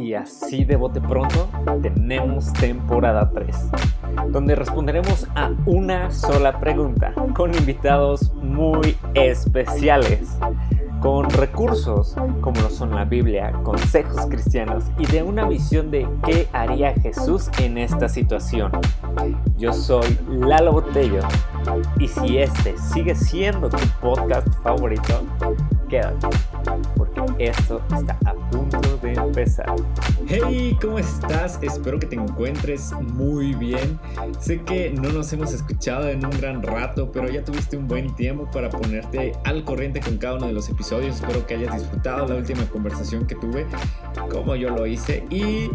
Y así de bote pronto tenemos temporada 3, donde responderemos a una sola pregunta con invitados muy especiales, con recursos como lo son la Biblia, consejos cristianos y de una visión de qué haría Jesús en esta situación. Yo soy Lalo Botello y si este sigue siendo tu podcast favorito, quédate, porque esto está a punto de empezar. Hey, ¿cómo estás? Espero que te encuentres muy bien. Sé que no nos hemos escuchado en un gran rato, pero ya tuviste un buen tiempo para ponerte al corriente con cada uno de los episodios. Espero que hayas disfrutado la última conversación que tuve, como yo lo hice. Y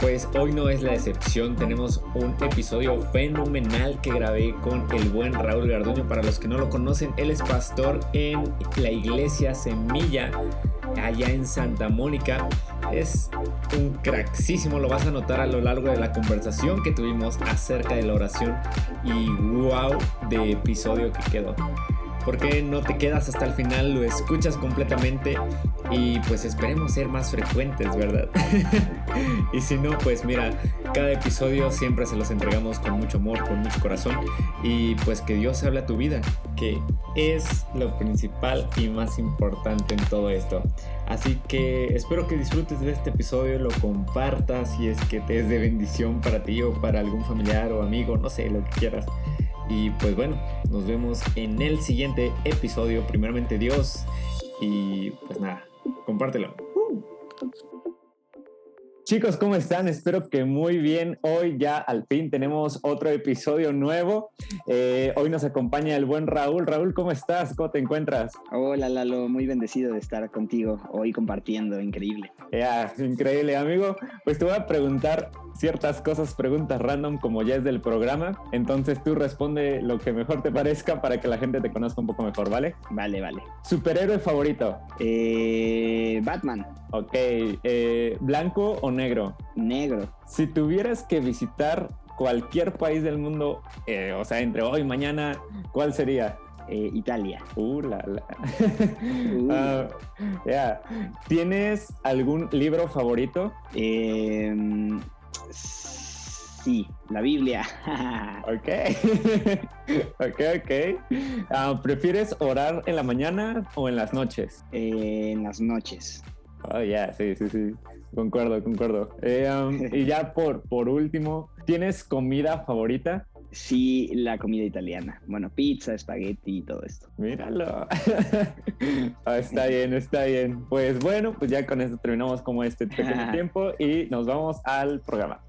pues hoy no es la excepción, tenemos un episodio fenomenal que grabé con el buen Raúl Garduño. Para los que no lo conocen, él es pastor en la iglesia Semilla, allá en Santa Mónica. Es un cracksísimo, lo vas a notar a lo largo de la conversación que tuvimos acerca de la oración y wow de episodio que quedó. ¿Por qué no te quedas hasta el final? Lo escuchas completamente y pues esperemos ser más frecuentes, ¿verdad? y si no, pues mira, cada episodio siempre se los entregamos con mucho amor, con mucho corazón y pues que Dios habla tu vida, que es lo principal y más importante en todo esto. Así que espero que disfrutes de este episodio, lo compartas si es que te es de bendición para ti o para algún familiar o amigo, no sé, lo que quieras. Y pues bueno, nos vemos en el siguiente episodio. Primeramente Dios. Y pues nada, compártelo. Chicos, ¿cómo están? Espero que muy bien. Hoy ya al fin tenemos otro episodio nuevo. Eh, hoy nos acompaña el buen Raúl. Raúl, ¿cómo estás? ¿Cómo te encuentras? Hola Lalo, muy bendecido de estar contigo hoy compartiendo, increíble. Ya, increíble amigo. Pues te voy a preguntar ciertas cosas, preguntas random como ya es del programa. Entonces tú responde lo que mejor te parezca para que la gente te conozca un poco mejor, ¿vale? Vale, vale. ¿Superhéroe favorito? Eh, Batman. Ok, eh, ¿blanco o negro? Negro. Si tuvieras que visitar cualquier país del mundo, eh, o sea, entre hoy y mañana, ¿cuál sería? Eh, Italia. Uh, la, la. uh. ¿Tienes algún libro favorito? Eh, sí, la Biblia. ok. ok, ok. Uh, ¿Prefieres orar en la mañana o en las noches? Eh, en las noches. Oh, ya, sí, sí, sí. Concuerdo, concuerdo. Eh, um, y ya por, por último, ¿tienes comida favorita? Sí, la comida italiana. Bueno, pizza, espagueti y todo esto. Míralo. ah, está bien, está bien. Pues bueno, pues ya con esto terminamos como este pequeño tiempo y nos vamos al programa.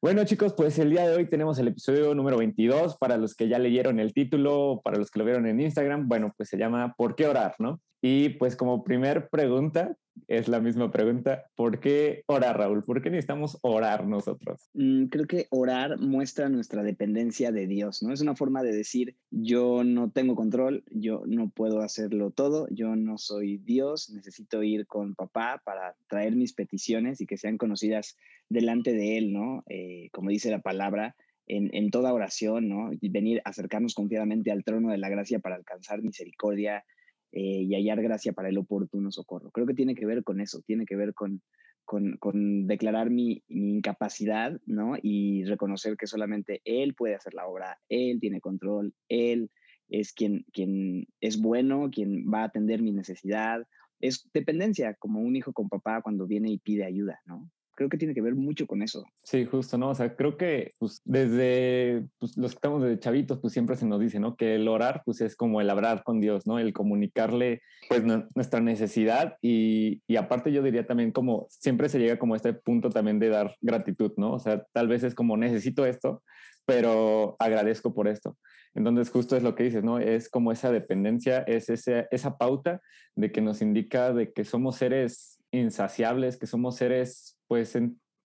Bueno chicos, pues el día de hoy tenemos el episodio número 22. Para los que ya leyeron el título, para los que lo vieron en Instagram, bueno, pues se llama ¿Por qué orar? ¿no? Y pues como primer pregunta, es la misma pregunta, ¿por qué orar Raúl? ¿Por qué necesitamos orar nosotros? Mm, creo que orar muestra nuestra dependencia de Dios, ¿no? Es una forma de decir, yo no tengo control, yo no puedo hacerlo todo, yo no soy Dios, necesito ir con papá para traer mis peticiones y que sean conocidas delante de Él, ¿no? Eh, como dice la palabra, en, en, toda oración, ¿no? Y venir, acercarnos confiadamente al trono de la gracia para alcanzar misericordia eh, y hallar gracia para el oportuno socorro. Creo que tiene que ver con eso, tiene que ver con, con, declarar mi, mi, incapacidad, ¿no? Y reconocer que solamente Él puede hacer la obra, Él tiene control, Él es quien, quien es bueno, quien va a atender mi necesidad. Es dependencia, como un hijo con papá cuando viene y pide ayuda, ¿no? Creo que tiene que ver mucho con eso. Sí, justo, ¿no? O sea, creo que pues, desde pues, los que estamos de chavitos, pues siempre se nos dice, ¿no? Que el orar, pues es como el hablar con Dios, ¿no? El comunicarle, pues, nuestra necesidad y, y aparte yo diría también como, siempre se llega como a este punto también de dar gratitud, ¿no? O sea, tal vez es como, necesito esto, pero agradezco por esto. Entonces, justo es lo que dices, ¿no? Es como esa dependencia, es ese, esa pauta de que nos indica de que somos seres insaciables, que somos seres pues,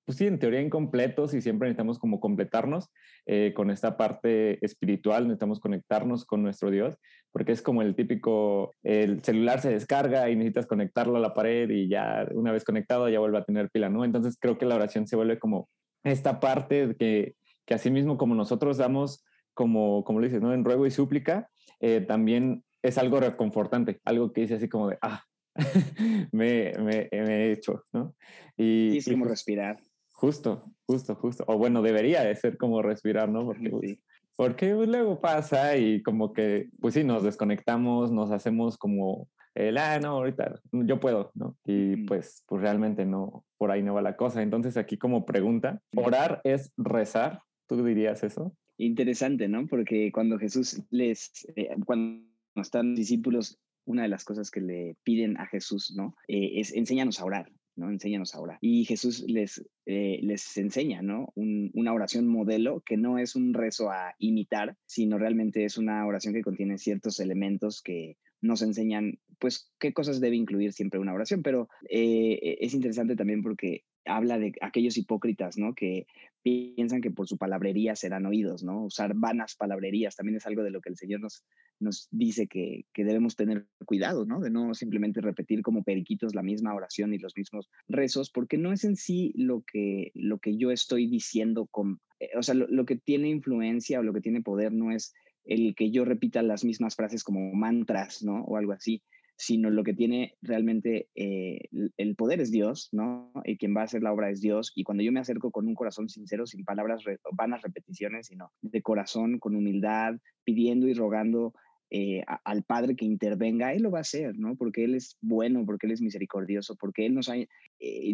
pues sí, en teoría incompletos y siempre necesitamos como completarnos eh, con esta parte espiritual, necesitamos conectarnos con nuestro Dios, porque es como el típico, el celular se descarga y necesitas conectarlo a la pared y ya una vez conectado ya vuelve a tener pila, ¿no? Entonces creo que la oración se vuelve como esta parte que, que así mismo como nosotros damos, como, como lo dices, ¿no? En ruego y súplica, eh, también es algo reconfortante, algo que dice así como de, ah, me, me, he hecho, ¿no? Y, es como respirar. Justo, justo, justo. O bueno, debería de ser como respirar, ¿no? Porque, pues, porque pues, luego pasa y como que, pues sí, nos desconectamos, nos hacemos como el, ah, no, ahorita yo puedo, ¿no? Y pues, pues realmente no, por ahí no va la cosa. Entonces aquí como pregunta, ¿orar es rezar? ¿Tú dirías eso? Interesante, ¿no? Porque cuando Jesús les, eh, cuando están discípulos, una de las cosas que le piden a Jesús, ¿no? Eh, es enséñanos a orar. ¿no? Enséñanos a orar. Y Jesús les, eh, les enseña, ¿no? una oración modelo que no es un rezo a imitar, sino realmente es una oración que contiene ciertos elementos que nos enseñan, pues, qué cosas debe incluir siempre una oración. Pero es interesante también porque habla de aquellos hipócritas, ¿no? Que piensan que por su palabrería serán oídos, ¿no? Usar vanas palabrerías también es algo de lo que el Señor nos, nos dice que, que, debemos tener cuidado, ¿no? De no simplemente repetir como periquitos la misma oración y los mismos rezos, porque no es en sí lo que, lo que yo estoy diciendo, con, eh, o sea, lo, lo que tiene influencia o lo que tiene poder no es el que yo repita las mismas frases como mantras, ¿no? O algo así, sino lo que tiene realmente eh, el poder es Dios, ¿no? Y quien va a hacer la obra es Dios. Y cuando yo me acerco con un corazón sincero, sin palabras vanas repeticiones, sino de corazón, con humildad, pidiendo y rogando eh, al Padre que intervenga, Él lo va a hacer, ¿no? Porque Él es bueno, porque Él es misericordioso, porque Él nos ha eh,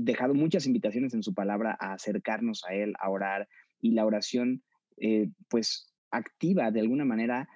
dejado muchas invitaciones en su palabra a acercarnos a Él, a orar. Y la oración, pues, activa de alguna manera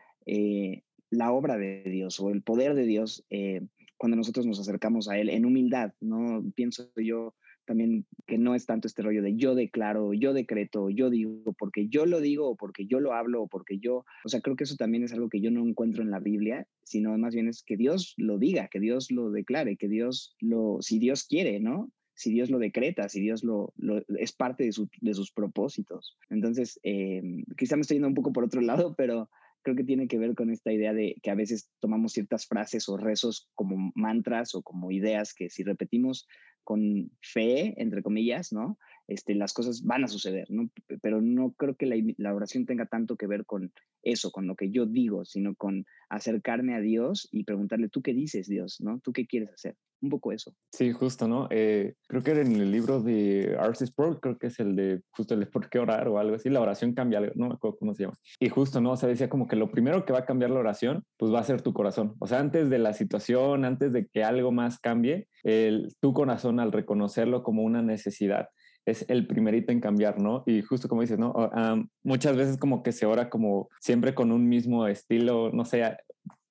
la obra de Dios o el poder de Dios eh, cuando nosotros nos acercamos a Él en humildad, ¿no? Pienso yo también que no es tanto este rollo de yo declaro, yo decreto, yo digo, porque yo lo digo, porque yo lo hablo, porque yo, o sea, creo que eso también es algo que yo no encuentro en la Biblia, sino más bien es que Dios lo diga, que Dios lo declare, que Dios lo, si Dios quiere, ¿no? si Dios lo decreta, si Dios lo, es parte de, sus propósitos. Entonces, eh, quizá me estoy yendo un poco por otro lado, pero creo que tiene que ver con esta idea de que a veces tomamos ciertas frases o rezos como mantras o como ideas que si repetimos con fe, entre comillas, ¿no? Este, las cosas van a suceder, ¿no? Pero no creo que la, oración tenga tanto que ver con eso, con lo que yo digo, sino con acercarme a Dios y preguntarle, ¿tú qué dices, Dios? ¿No? ¿Tú qué quieres hacer? Un poco eso. Sí, justo, ¿no? Eh, creo que en el libro de Arcis Pro, creo que es el de justo el por qué orar o algo así, la oración cambia, no me acuerdo cómo se llama. Y justo, ¿no? O sea, decía como que lo primero que va a cambiar la oración, pues va a ser tu corazón. O sea, antes de la situación, antes de que algo más cambie, el, tu corazón al reconocerlo como una necesidad es el primerito en cambiar, ¿no? Y justo como dices, ¿no? muchas veces como que se ora como siempre con un mismo estilo, no sé,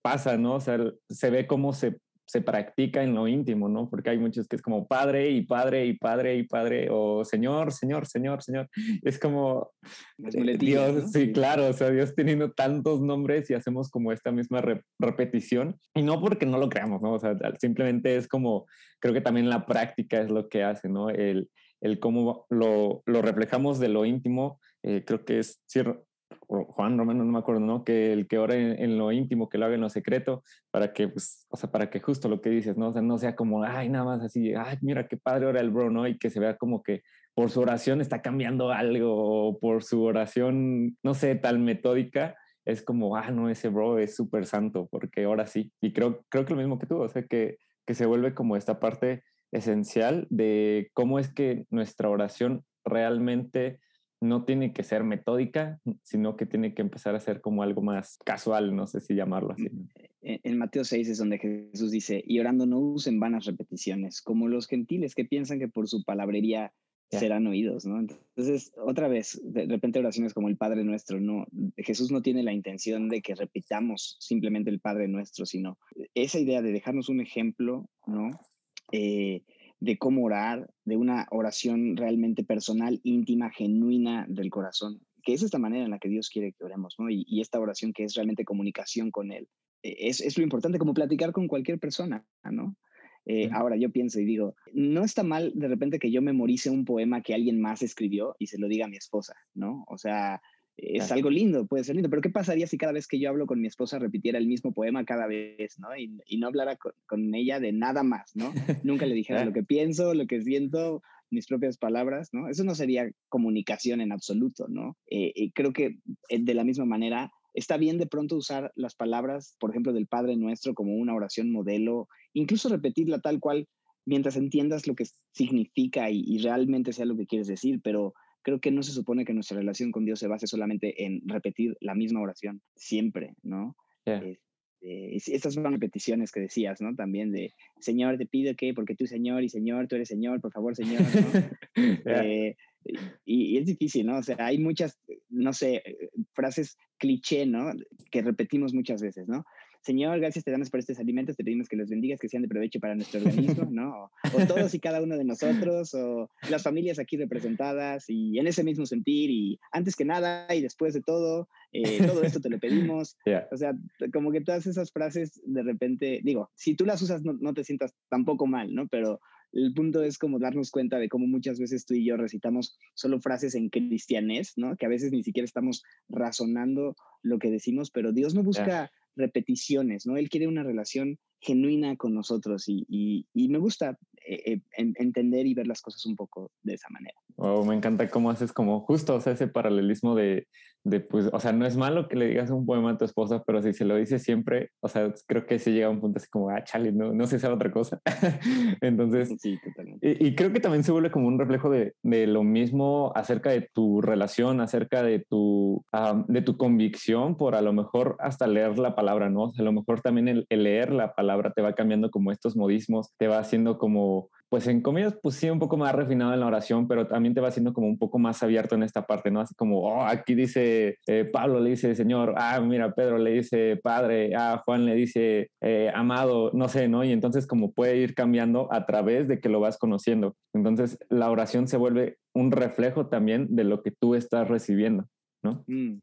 pasa, ¿no? O sea, se ve cómo se, se practica en lo íntimo, ¿no? Porque hay muchos que es como padre y padre y padre y padre, o señor, señor, señor, señor. Es como Dios, sí, claro, o sea, Dios teniendo tantos nombres y hacemos como esta misma repetición. Y no porque no lo creamos, ¿no? O sea, simplemente es como, creo que también la práctica es lo que hace, ¿no? El, el cómo lo, lo reflejamos de lo íntimo, eh, creo que es Juan Romano, no me acuerdo, ¿no? Que el que ora en, lo íntimo, que lo haga en lo secreto, para que, pues, o sea, para que justo lo que dices, ¿no? O sea, no sea como, ay, nada más así, ay, mira qué padre ora el bro, ¿no? Y que se vea como que por su oración está cambiando algo, o por su oración, no sé, tal metódica, es como, ah, no, ese bro es súper santo, porque ahora sí. Y creo, creo que lo mismo que tú, o sea, que, que se vuelve como esta parte esencial de cómo es que nuestra oración realmente no tiene que ser metódica, sino que tiene que empezar a ser como algo más casual, no sé si llamarlo así. En Mateo 6 es donde Jesús dice, y orando no usen vanas repeticiones, como los gentiles que piensan que por su palabrería serán oídos, ¿no? Entonces, otra vez, de repente oraciones como el Padre Nuestro, no, Jesús no tiene la intención de que repitamos simplemente el Padre Nuestro, sino esa idea de dejarnos un ejemplo, ¿no? Eh, de cómo orar, de una oración realmente personal, íntima, genuina del corazón, que es esta manera en la que Dios quiere que oremos, ¿no? Y, esta oración que es realmente comunicación con Él. E, es, es, lo importante, como platicar con cualquier persona, ¿no? Eh, ahora yo pienso y digo, no está mal de repente que yo memorice un poema que alguien más escribió y se lo diga a mi esposa, ¿no? O sea, es algo lindo, puede ser lindo, pero ¿qué pasaría si cada vez que yo hablo con mi esposa repitiera el mismo poema cada vez, ¿no? Y, no hablara con, ella de nada más, ¿no? Nunca le dijera lo que pienso, lo que siento, mis propias palabras, ¿no? Eso no sería comunicación en absoluto, ¿no? Eh, y creo que eh, de la misma manera está bien de pronto usar las palabras, por ejemplo, del Padre Nuestro como una oración modelo, incluso repetirla tal cual mientras entiendas lo que significa y, realmente sea lo que quieres decir, pero creo que no se supone que nuestra relación con Dios se base solamente en repetir la misma oración siempre, ¿no? Este, estas son repeticiones que decías, ¿no? También de, Señor, te pido que, porque tú, Señor, y Señor, tú eres Señor, por favor, Señor, eh, y, es difícil, ¿no? O sea, hay muchas, no sé, frases cliché, ¿no? Que repetimos muchas veces, ¿no? Señor, gracias te damos por estos alimentos, te pedimos que los bendigas, que sean de provecho para nuestro organismo, ¿no? O, todos y cada uno de nosotros, o las familias aquí representadas, y en ese mismo sentir, y antes que nada y después de todo, eh, todo esto te lo pedimos. O sea, como que todas esas frases de repente, digo, si tú las usas no, no te sientas tampoco mal, ¿no? Pero el punto es como darnos cuenta de cómo muchas veces tú y yo recitamos solo frases en cristianés, ¿no? Que a veces ni siquiera estamos razonando lo que decimos, pero Dios no busca repeticiones, ¿no? Él quiere una relación genuina con nosotros y, me gusta eh, eh, entender y ver las cosas un poco de esa manera. Oh, me encanta cómo haces como justo ese paralelismo de, de, pues, o sea, no es malo que le digas un poema a tu esposa, pero si se lo dices siempre, o sea, creo que se llega a un punto así como, ah, chale, no, no sé si otra cosa. Entonces, sí. Y, y, creo que también se vuelve como un reflejo de, de lo mismo acerca de tu relación, acerca de tu, de tu convicción por a lo mejor hasta leer la palabra, ¿no? O sea, a lo mejor también el, el leer la palabra te va cambiando como estos modismos, te va haciendo como pues en comillas, pues sí, un poco más refinado en la oración, pero también te va haciendo como un poco más abierto en esta parte, ¿no? Así como, oh, aquí dice eh, Pablo le dice Señor, ah, mira, Pedro le dice Padre, ah, Juan le dice eh, amado, no sé, ¿no? Y entonces como puede ir cambiando a través de que lo vas conociendo. Entonces la oración se vuelve un reflejo también de lo que tú estás recibiendo, ¿no? Mm,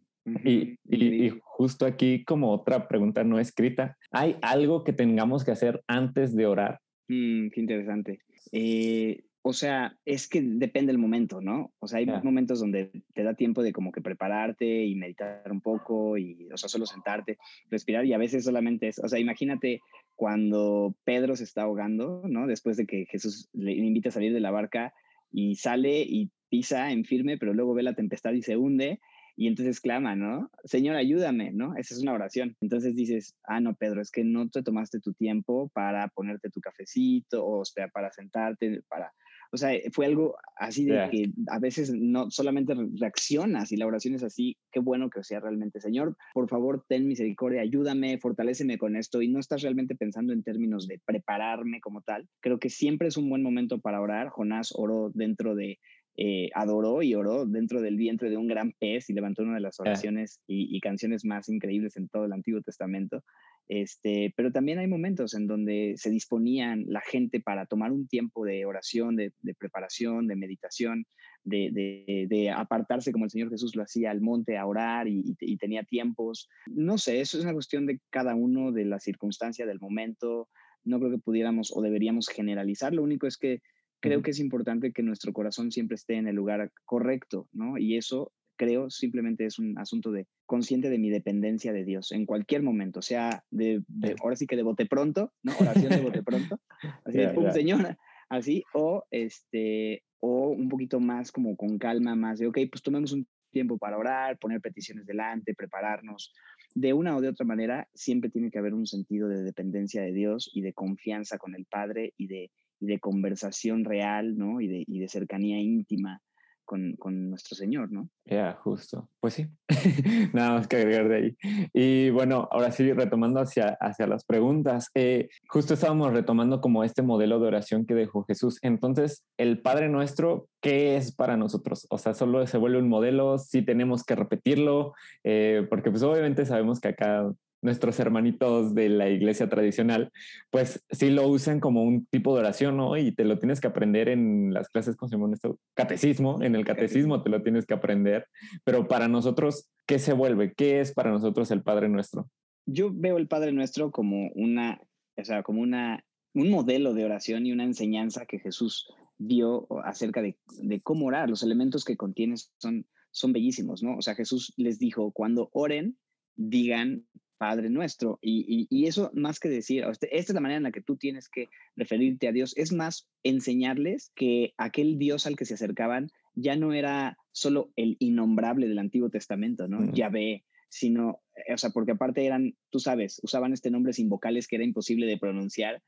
y, y, justo aquí como otra pregunta no escrita, ¿hay algo que tengamos que hacer antes de orar? Mm, qué interesante. Eh, o sea, es que depende del momento, ¿no? O sea, hay momentos donde te da tiempo de como que prepararte y meditar un poco y, o sea, solo sentarte, respirar y a veces solamente es, o sea, imagínate cuando Pedro se está ahogando, ¿no? Después de que Jesús le invita a salir de la barca y sale y pisa en firme, pero luego ve la tempestad y se hunde y entonces clama, ¿no? Señor, ayúdame, ¿no? Esa es una oración. Entonces dices, ah, no, Pedro, es que no te tomaste tu tiempo para ponerte tu cafecito o, sea, para sentarte, para... O sea, fue algo así de que a veces no solamente reaccionas y la oración es así, qué bueno que sea realmente, Señor, por favor, ten misericordia, ayúdame, fortaléceme con esto y no estás realmente pensando en términos de prepararme como tal. Creo que siempre es un buen momento para orar. Jonás oró dentro de eh, adoró y oró dentro del vientre de un gran pez y levantó una de las oraciones y, canciones más increíbles en todo el Antiguo Testamento. Este, pero también hay momentos en donde se disponían la gente para tomar un tiempo de oración, de, preparación, de meditación, de, apartarse como el Señor Jesús lo hacía al monte a orar y, y tenía tiempos. No sé, eso es una cuestión de cada uno, de la circunstancia, del momento. No creo que pudiéramos o deberíamos generalizar. Lo único es que creo que es importante que nuestro corazón siempre esté en el lugar correcto, ¿no? Y eso creo simplemente es un asunto de consciente de mi dependencia de Dios en cualquier momento, sea de, ahora sí que de bote pronto, ¿no? Oración de bote pronto, así de pum, señora, así, o este, o un poquito más como con calma, más de, ok, pues tomemos un tiempo para orar, poner peticiones delante, prepararnos. De una o de otra manera, siempre tiene que haber un sentido de dependencia de Dios y de confianza con el Padre y de y de conversación real, ¿no? Y de, y de cercanía íntima con, con, nuestro Señor, ¿no? Ya, justo. Pues sí, nada más que agregar de ahí. Y bueno, ahora sí, retomando hacia, hacia las preguntas, eh, justo estábamos retomando como este modelo de oración que dejó Jesús. Entonces, el Padre Nuestro, ¿qué es para nosotros? O sea, solo se vuelve un modelo, sí tenemos que repetirlo, eh, porque pues obviamente sabemos que acá nuestros hermanitos de la iglesia tradicional, pues sí lo usan como un tipo de oración, ¿no? Y te lo tienes que aprender en las clases, ¿cómo se llama esto? Catecismo, en el catecismo te lo tienes que aprender, pero para nosotros, ¿qué se vuelve? ¿Qué es para nosotros el Padre Nuestro? Yo veo el Padre Nuestro como una, o sea, como una, un modelo de oración y una enseñanza que Jesús dio acerca de, de cómo orar. Los elementos que contiene son, son bellísimos, ¿no? O sea, Jesús les dijo, cuando oren, digan Padre nuestro. Y, eso más que decir, esta es la manera en la que tú tienes que referirte a Dios, es más enseñarles que aquel Dios al que se acercaban ya no era solo el innombrable del Antiguo Testamento, ¿no? Yahvé, sino, eh, o sea, porque aparte eran, tú sabes, usaban este nombre sin vocales que era imposible de pronunciar,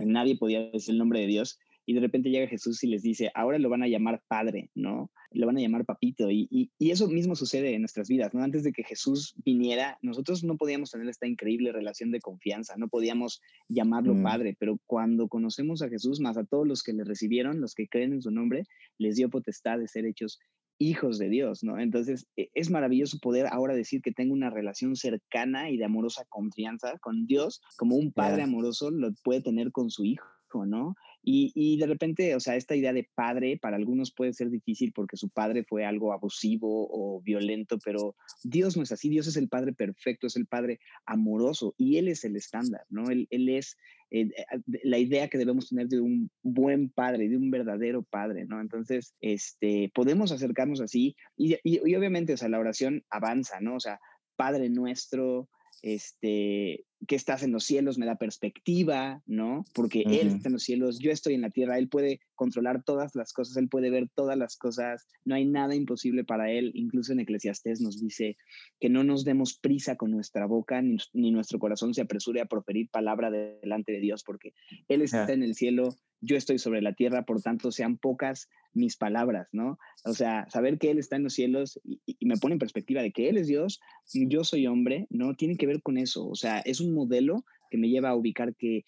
nadie podía decir el nombre de Dios, y de repente llega Jesús y les dice, ahora lo van a llamar Padre, ¿no? Lo van a llamar Papito, y, y, eso mismo sucede en nuestras vidas, ¿no? Antes de que Jesús viniera, nosotros no podíamos tener esta increíble relación de confianza, no podíamos llamarlo mm. Padre, pero cuando conocemos a Jesús, más a todos los que le recibieron, los que creen en su nombre, les dio potestad de ser hechos hijos de Dios, ¿no? Entonces, e, es maravilloso poder ahora decir que tengo una relación cercana y de amorosa confianza con Dios, como un padre amoroso lo puede tener con su hijo. ¿no? Y, y, de repente, o sea, esta idea de padre para algunos puede ser difícil porque su padre fue algo abusivo o violento, pero Dios no es así, Dios es el padre perfecto, es el padre amoroso y Él es el estándar, ¿no? Él, él es eh, la idea que debemos tener de un buen padre, de un verdadero padre, ¿no? Entonces, este, podemos acercarnos así y, y, obviamente, o sea, la oración avanza, ¿no? O sea, Padre nuestro, este, que estás en los cielos me da perspectiva, ¿no? Porque Él está en los cielos, yo estoy en la tierra, Él puede controlar todas las cosas, Él puede ver todas las cosas, no hay nada imposible para Él. Incluso en Eclesiastés nos dice que no nos demos prisa con nuestra boca, ni, nuestro corazón se apresure a proferir palabra delante de Dios, porque Él está en el cielo, yo estoy sobre la tierra, por tanto sean pocas mis palabras, ¿no? O sea, saber que Él está en los cielos y, me pone en perspectiva de que Él es Dios, yo soy hombre, ¿no? Tiene que ver con eso, o sea, es un modelo que me lleva a ubicar que,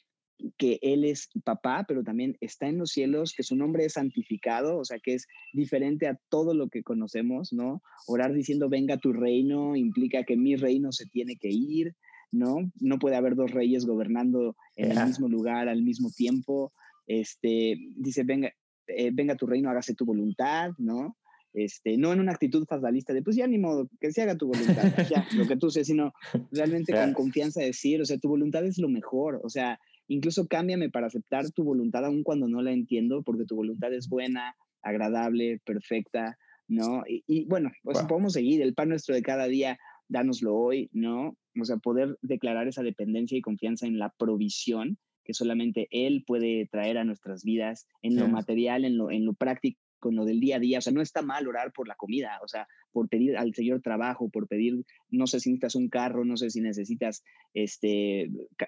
que Él es papá, pero también está en los cielos, que su nombre es santificado, o sea, que es diferente a todo lo que conocemos, ¿no? Orar diciendo, venga tu reino, implica que mi reino se tiene que ir, ¿no? No puede haber dos reyes gobernando en el mismo lugar al mismo tiempo este, dice, venga, eh, venga tu reino, hágase tu voluntad, ¿no? Este, no en una actitud fatalista de, pues ya ni modo, que se haga tu voluntad, ya, lo que tú sé, sino realmente con confianza decir, o sea, tu voluntad es lo mejor, o sea, incluso cámbiame para aceptar tu voluntad aun cuando no la entiendo, porque tu voluntad es buena, agradable, perfecta, ¿no? Y, bueno, pues podemos seguir, el pan nuestro de cada día, dánoslo hoy, ¿no? O sea, poder declarar esa dependencia y confianza en la provisión que solamente Él puede traer a nuestras vidas en lo material, en lo, en lo práctico, en lo del día a día. O sea, no está mal orar por la comida, o sea, por pedir al Señor trabajo, por pedir, no sé si necesitas un carro, no sé si necesitas este,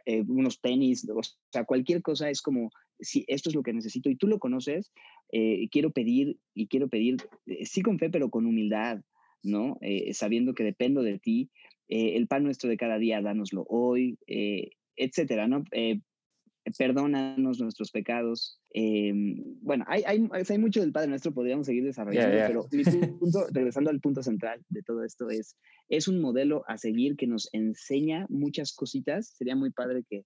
eh, unos tenis, o sea, cualquier cosa es como, si esto es lo que necesito y tú lo conoces, eh, quiero pedir y quiero pedir, eh, sí con fe, pero con humildad, ¿no? sabiendo que dependo de ti. el pan nuestro de cada día, dánoslo hoy, etcétera, ¿no? Perdónanos nuestros pecados. Em, bueno, hay, hay, hay, mucho del Padre Nuestro, podríamos seguir desarrollando, pero mi punto, regresando al punto central de todo esto, es, es un modelo a seguir que nos enseña muchas cositas. Sería muy padre que,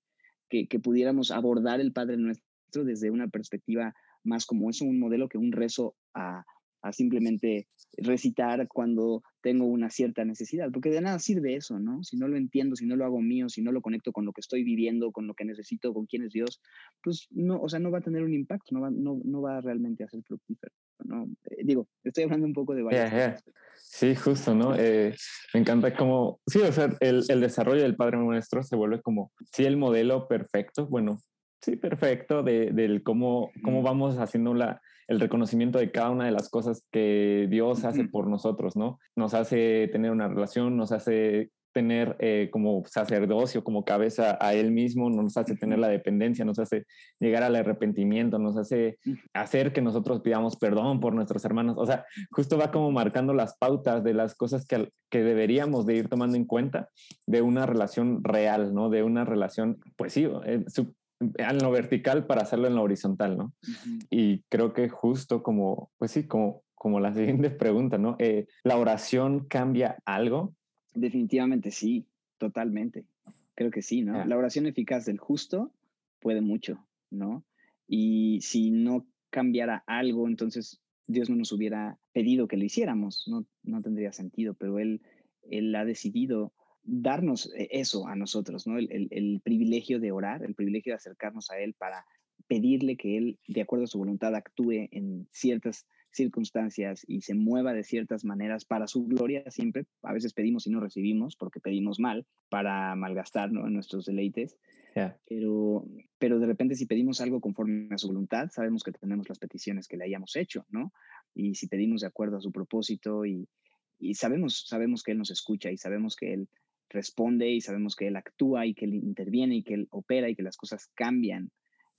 que, que pudiéramos abordar el Padre Nuestro desde una perspectiva más como es un modelo que un rezo a, a simplemente recitar cuando tengo una cierta necesidad, porque de nada sirve eso, ¿no? Si no lo entiendo, si no lo hago mío, si no lo conecto con lo que estoy viviendo, con lo que necesito, con quién es Dios, pues no, o sea, no va a tener un impacto, no va, no, no va realmente a ser fructífero, ¿no? Eh, digo, estoy hablando un poco de varias Sí, justo, ¿no? Eh, me encanta cómo, sí, o sea, el, el desarrollo del Padre Nuestro se vuelve como, sí, el modelo perfecto, bueno, sí, perfecto, de, del cómo, cómo vamos haciendo la, el reconocimiento de cada una de las cosas que Dios hace por nosotros, ¿no? Nos hace tener una relación, nos hace tener eh, como sacerdocio, como cabeza a Él mismo, nos hace tener la dependencia, nos hace llegar al arrepentimiento, nos hace hacer que nosotros pidamos perdón por nuestros hermanos. O sea, justo va como marcando las pautas de las cosas que, que deberíamos de ir tomando en cuenta de una relación real, ¿no? De una relación, pues sí, eh, en lo vertical para hacerlo en lo horizontal, ¿no? Y creo que justo como, pues sí, como, como la siguiente pregunta, ¿no? Eh, ¿La oración cambia algo? Definitivamente sí, totalmente. Creo que sí, ¿no? La oración eficaz del justo puede mucho, ¿no? Y si no cambiara algo, entonces Dios no nos hubiera pedido que lo hiciéramos, no, no tendría sentido, pero Él, él ha decidido darnos eh, eso a nosotros, ¿no? El, privilegio de orar, el privilegio de acercarnos a Él para pedirle que Él, de acuerdo a su voluntad, actúe en ciertas circunstancias y se mueva de ciertas maneras para su gloria siempre. A veces pedimos y no recibimos porque pedimos mal para malgastar ¿no? nuestros deleites. Pero, pero de repente si pedimos algo conforme a su voluntad, sabemos que tenemos las peticiones que le hayamos hecho, ¿no? Y si pedimos de acuerdo a su propósito y, y sabemos, sabemos que Él nos escucha y sabemos que Él responde y sabemos que Él actúa y que Él interviene y que Él opera y que las cosas cambian.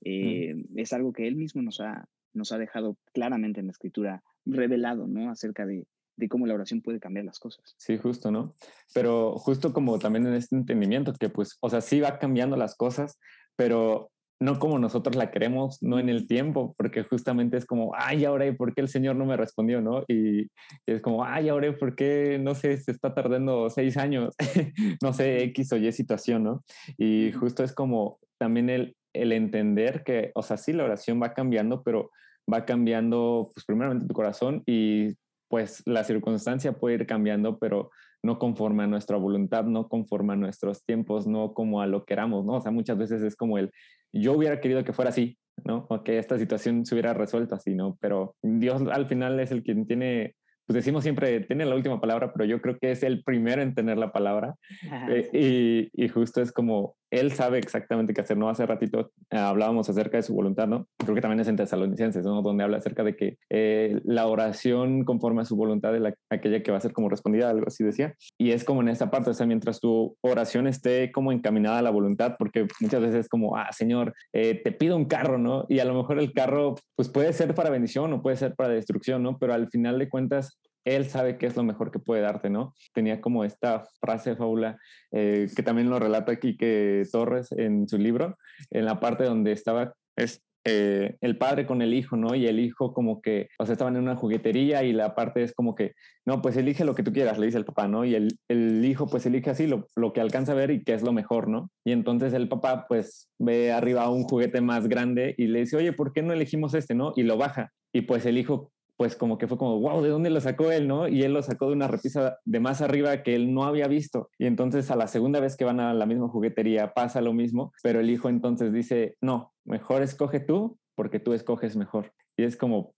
Eh, es algo que Él mismo nos ha, nos ha dejado claramente en la escritura revelado, ¿no? Acerca de, de cómo la oración puede cambiar las cosas. Sí, justo, ¿no? Pero justo como también en este entendimiento que pues, o sea, sí va cambiando las cosas, pero no como nosotros la queremos, no en el tiempo, porque justamente es como, ay, ahora, ¿por qué el Señor no me respondió? ¿no? Y, es como, ay, ahora, ¿por qué, no sé, se está tardando seis años? no sé, X o Y situación, ¿no? Y justo es como también el, el entender que, o sea, sí, la oración va cambiando, pero va cambiando, pues primeramente tu corazón y pues la circunstancia puede ir cambiando, pero no conforme a nuestra voluntad, no conforme a nuestros tiempos, no como a lo queramos, ¿no? O sea, muchas veces es como el, yo hubiera querido que fuera así, ¿no? O que esta situación se hubiera resuelto así, ¿no? Pero Dios al final es el quien tiene pues decimos siempre, tiene la última palabra, pero yo creo que es el primero en tener la palabra. Eh, y, y, justo es como, él sabe exactamente qué hacer, ¿no? Hace ratito eh, hablábamos acerca de su voluntad, ¿no? Creo que también es en Tesalonicenses, ¿no? Donde habla acerca de que eh, la oración conforme a su voluntad es la, aquella que va a ser como respondida, algo así decía. Y es como en esta parte, o sea, mientras tu oración esté como encaminada a la voluntad, porque muchas veces es como, ah, Señor, te pido un carro, ¿no? Y a lo mejor el carro, pues puede ser para bendición o puede ser para destrucción, ¿no? Pero al final de cuentas, él sabe qué es lo mejor que puede darte, ¿no? Tenía como esta frase fábula eh, que también lo relata aquí que Torres en su libro, en la parte donde estaba es, eh, el padre con el hijo, ¿no? Y el hijo como que, o sea, estaban en una juguetería y la parte es como que, no, pues elige lo que tú quieras, le dice el papá, ¿no? Y el, el hijo pues elige así lo, lo, que alcanza a ver y qué es lo mejor, ¿no? Y entonces el papá pues ve arriba un juguete más grande y le dice, oye, ¿por qué no elegimos este, no? Y lo baja. Y pues el hijo pues como que fue como, wow, ¿de dónde lo sacó él, no? Y él lo sacó de una repisa de más arriba que él no había visto. Y entonces a la segunda vez que van a la misma juguetería pasa lo mismo, pero el hijo entonces dice, no, mejor escoge tú porque tú escoges mejor. Y es como,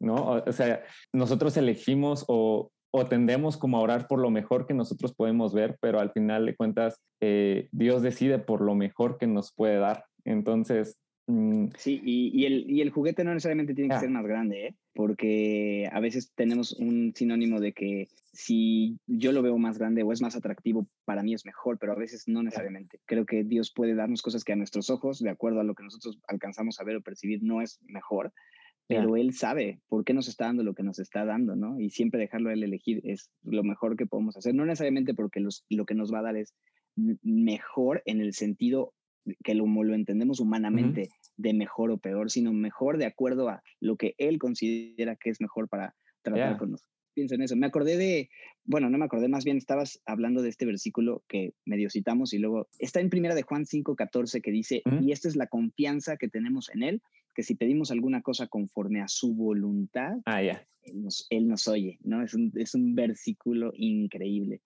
¿no? O, sea, nosotros elegimos o, o, tendemos como a orar por lo mejor que nosotros podemos ver, pero al final de cuentas eh, Dios decide por lo mejor que nos puede dar. Entonces, Mm. Sí, y, el, y, el, juguete no necesariamente tiene que ser más grande, ¿eh? porque a veces tenemos un sinónimo de que si yo lo veo más grande o es más atractivo, para mí es mejor, pero a veces no necesariamente. Creo que Dios puede darnos cosas que a nuestros ojos, de acuerdo a lo que nosotros alcanzamos a ver o percibir, no es mejor, pero Él sabe por qué nos está dando lo que nos está dando, ¿no? Y siempre dejarlo a Él elegir es lo mejor que podemos hacer, no necesariamente porque los, lo que nos va a dar es mejor en el sentido que lo, lo entendemos humanamente de mejor o peor, sino mejor de acuerdo a lo que él considera que es mejor para tratar con nosotros. Pienso en eso. Me acordé de, bueno, no me acordé, más bien estabas hablando de este versículo que medio citamos y luego está en primera de Juan 5, 14 que dice, y esta es la confianza que tenemos en él, que si pedimos alguna cosa conforme a su voluntad, ah, él, nos, él, nos, oye, ¿no? Es un, es un versículo increíble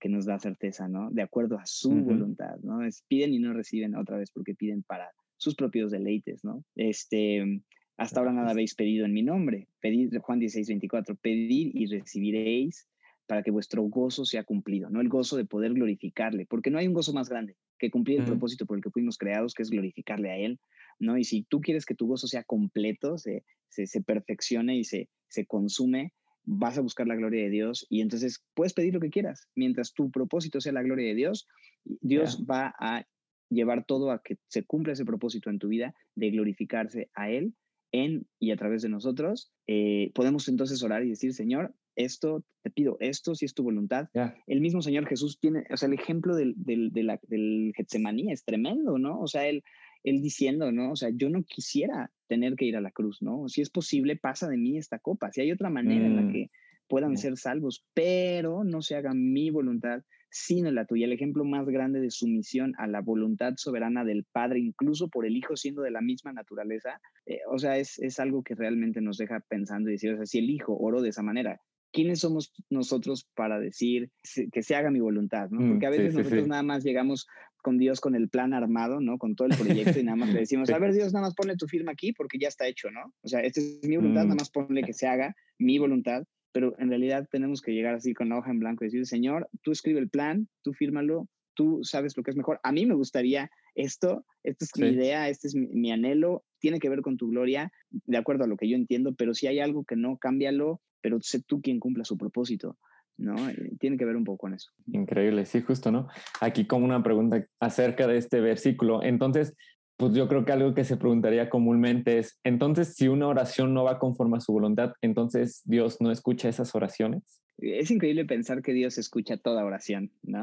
que nos da certeza, ¿no? De acuerdo a su voluntad, ¿no? Es, piden y no reciben otra vez porque piden para sus propios deleites, ¿no? Este, hasta ahora nada habéis pedido en mi nombre. Pedid, Juan 16, 24, pedir y recibiréis para que vuestro gozo sea cumplido, ¿no? El gozo de poder glorificarle, porque no hay un gozo más grande que cumplir el propósito por el que fuimos creados, que es glorificarle a Él, ¿no? Y si tú quieres que tu gozo sea completo, se, se, se perfeccione y se, se consume, vas a buscar la gloria de Dios y entonces puedes pedir lo que quieras. Mientras tu propósito sea la gloria de Dios, Dios va a llevar todo a que se cumpla ese propósito en tu vida de glorificarse a Él en y a través de nosotros. Eh, podemos entonces orar y decir, Señor, esto, te pido esto, si es tu voluntad. El mismo Señor Jesús tiene, o sea, el ejemplo del, del, del Getsemaní es tremendo, ¿no? O sea, él, él diciendo, ¿no? O sea, yo no quisiera tener que ir a la cruz, ¿no? Si es posible, pasa de mí esta copa. Si hay otra manera en la mm, que puedan ser salvos, pero no se haga mi voluntad, sino la tuya. El ejemplo más grande de sumisión a la voluntad soberana del Padre, incluso por el Hijo siendo de la misma naturaleza, eh, o sea, es, es, algo que realmente nos deja pensando y decir, o sea, si el Hijo oró de esa manera, ¿quiénes somos nosotros para decir que se haga mi voluntad? ¿no? Porque a mm, veces nosotros nada más llegamos con Dios con el plan armado, ¿no? Con todo el proyecto y nada más le decimos, a ver Dios, nada más ponle tu firma aquí porque ya está hecho, ¿no? O sea, esta es mi voluntad, nada mm. más ponle que se haga mi voluntad, pero en realidad tenemos que llegar así con la hoja en blanco y decir, Señor, tú escribe el plan, tú fírmalo, tú sabes lo que es mejor. A mí me gustaría esto, esta es mi idea, este es mi, anhelo, tiene que ver con tu gloria, de acuerdo a lo que yo entiendo, pero si hay algo que no, cámbialo pero sé tú quien cumpla su propósito. ¿no? Eh, tiene que ver un poco con eso. Increíble, sí, justo, ¿no? Aquí como una pregunta acerca de este versículo. Entonces, pues yo creo que algo que se preguntaría comúnmente es, entonces, si una oración no va conforme a su voluntad, entonces Dios no escucha esas oraciones. Es increíble pensar que Dios escucha toda oración, ¿no?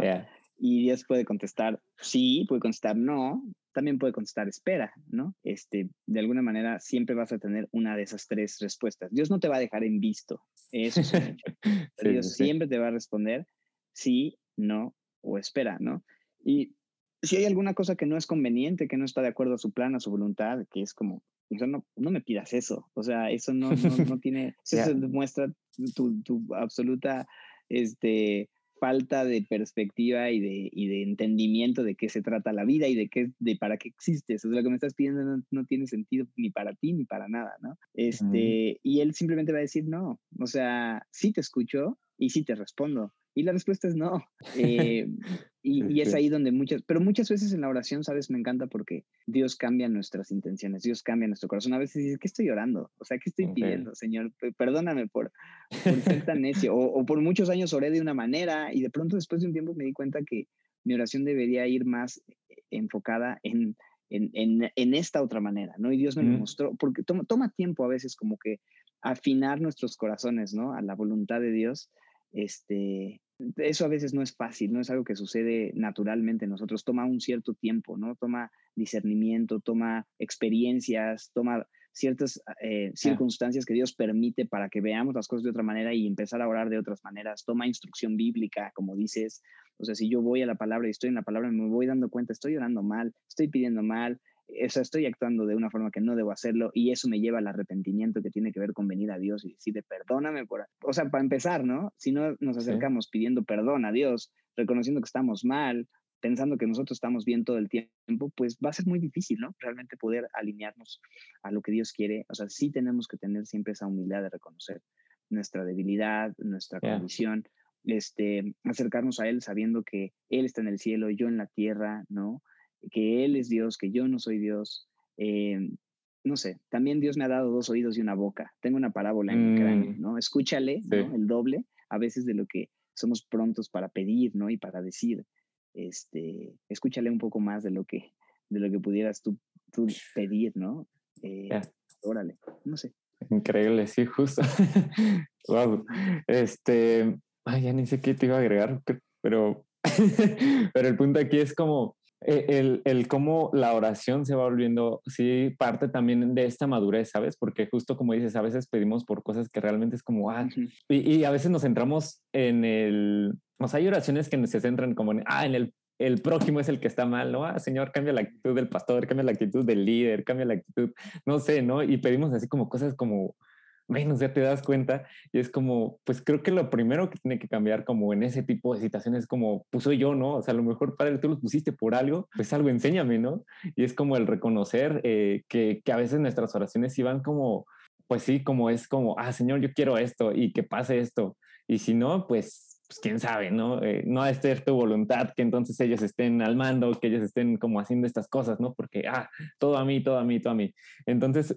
Y Dios puede contestar sí, puede contestar no, también puede contestar espera, ¿no? Este, de alguna manera siempre vas a tener una de esas tres respuestas. Dios no te va a dejar en visto, eso es un hecho. Dios siempre te va a responder sí, no o espera, ¿no? Y si hay alguna cosa que no es conveniente, que no está de acuerdo a su plan, a su voluntad, que es como, no, no me pidas eso, o sea, eso no, no, tiene, eso demuestra tu, tu absoluta, este, falta de perspectiva y de, y de entendimiento de qué se trata la vida y de qué de para qué existes. O sea, lo que me estás pidiendo no, tiene sentido ni para ti ni para nada, ¿no? Este, Y él simplemente va a decir no. O sea, sí te escucho y sí te respondo. Y la respuesta es no. Eh, y, es ahí donde muchas, pero muchas veces en la oración, ¿sabes? Me encanta porque Dios cambia nuestras intenciones, Dios cambia nuestro corazón. A veces dices, ¿qué estoy orando? O sea, ¿qué estoy pidiendo, Señor? Perdóname por, ser tan necio. O, por muchos años oré de una manera y de pronto después de un tiempo me di cuenta que mi oración debería ir más enfocada en, en, esta otra manera, ¿no? Y Dios me lo mostró, porque toma, toma tiempo a veces como que afinar nuestros corazones, ¿no? A la voluntad de Dios. Este, eso a veces no es fácil, no es algo que sucede naturalmente en nosotros, toma un cierto tiempo, ¿no? Toma discernimiento, toma experiencias, toma ciertas eh, circunstancias que Dios permite para que veamos las cosas de otra manera y empezar a orar de otras maneras. Toma instrucción bíblica, como dices. O sea, si yo voy a la palabra y estoy en la palabra, me voy dando cuenta, estoy orando mal, estoy pidiendo mal, o sea, estoy actuando de una forma que no debo hacerlo y eso me lleva al arrepentimiento que tiene que ver con venir a Dios y decirle, perdóname por... O sea, para empezar, ¿no? Si no nos acercamos pidiendo perdón a Dios, reconociendo que estamos mal, pensando que nosotros estamos bien todo el tiempo, pues va a ser muy difícil, ¿no? Realmente poder alinearnos a lo que Dios quiere. O sea, sí tenemos que tener siempre esa humildad de reconocer nuestra debilidad, nuestra condición, este, acercarnos a Él sabiendo que Él está en el cielo, yo en la tierra, ¿no? Que Él es Dios, que yo no soy Dios. Eh, no sé, también Dios me ha dado dos oídos y una boca. Tengo una parábola en mi cráneo, mm. ¿no? Escúchale, El doble, a veces de lo que somos prontos para pedir, ¿no? Y para decir, este, escúchale un poco más de lo que, de lo que pudieras tú, tú pedir, ¿no? Eh, órale, no sé. Increíble, sí, justo. wow. Este, ay, ya ni sé qué te iba a agregar, pero, pero el punto aquí es como, el, el, cómo la oración se va volviendo, sí, parte también de esta madurez, ¿sabes? Porque justo como dices, a veces pedimos por cosas que realmente es como, ah, y, y, a veces nos centramos en el, o sea, hay oraciones que se centran como en, ah, en el, el prójimo es el que está mal, ¿no? Ah, Señor, cambia la actitud del pastor, cambia la actitud del líder, cambia la actitud, no sé, ¿no? Y pedimos así como cosas como, menos ya te das cuenta y es como, pues creo que lo primero que tiene que cambiar como en ese tipo de situaciones como, pues soy yo, ¿no? O sea, a lo mejor, padre, tú los pusiste por algo, pues algo enséñame, ¿no? Y es como el reconocer eh, que, que a veces nuestras oraciones iban como, pues sí, como es como, ah, Señor, yo quiero esto y que pase esto. Y si no, pues, pues quién sabe, ¿no? Eh, no ha de ser tu voluntad que entonces ellos estén al mando, que ellos estén como haciendo estas cosas, ¿no? Porque, ah, todo a mí, todo a mí, todo a mí. Entonces,